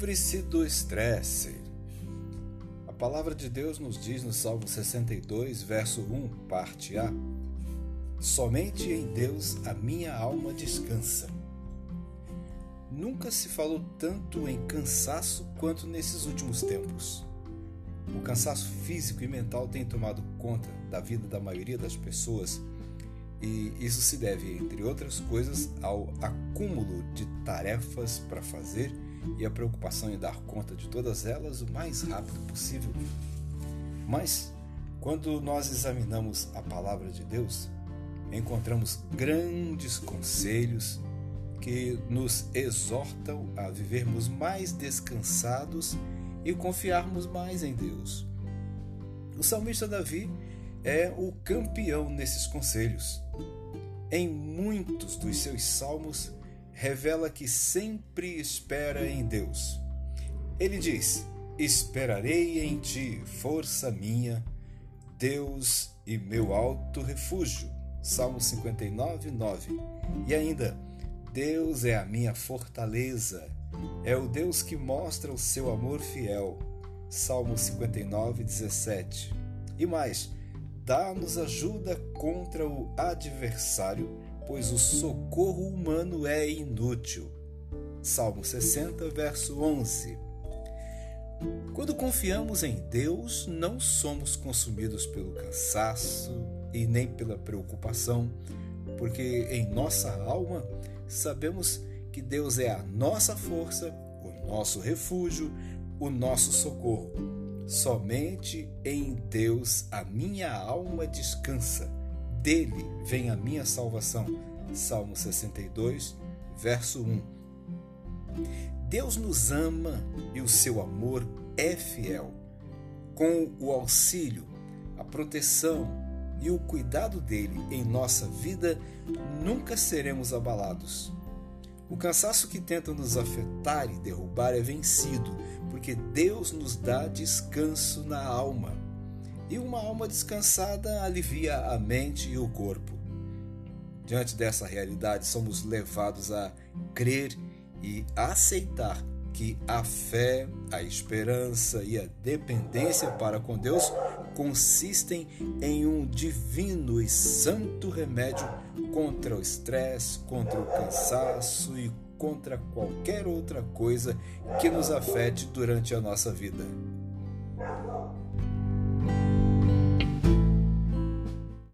Livre-se do estresse. A palavra de Deus nos diz no Salmo 62, verso 1, parte A: Somente em Deus a minha alma descansa. Nunca se falou tanto em cansaço quanto nesses últimos tempos. O cansaço físico e mental tem tomado conta da vida da maioria das pessoas e isso se deve, entre outras coisas, ao acúmulo de tarefas para fazer e a preocupação em dar conta de todas elas o mais rápido possível. Mas, quando nós examinamos a palavra de Deus, encontramos grandes conselhos que nos exortam a vivermos mais descansados e confiarmos mais em Deus. O salmista Davi é o campeão nesses conselhos. Em muitos dos seus salmos, revela que sempre espera em Deus. Ele diz: Esperarei em ti, força minha, Deus e meu alto refúgio. Salmo 59, 9. E ainda, Deus é a minha fortaleza, é o Deus que mostra o seu amor fiel. Salmo 59, 17. E mais, dá-nos ajuda contra o adversário, pois o socorro humano é inútil. Salmo 60, verso 11. Quando confiamos em Deus, não somos consumidos pelo cansaço e nem pela preocupação, porque em nossa alma sabemos que Deus é a nossa força, o nosso refúgio, o nosso socorro. Somente em Deus a minha alma descansa, dele vem a minha salvação. Salmo 62, verso 1. Deus nos ama e o seu amor é fiel. Com o auxílio, a proteção e o cuidado dele em nossa vida, nunca seremos abalados. O cansaço que tenta nos afetar e derrubar é vencido porque Deus nos dá descanso na alma. E uma alma descansada alivia a mente e o corpo. Diante dessa realidade, somos levados a crer e aceitar que a fé, a esperança e a dependência para com Deus consistem em um divino e santo remédio contra o estresse, contra o cansaço e contra qualquer outra coisa que nos afete durante a nossa vida.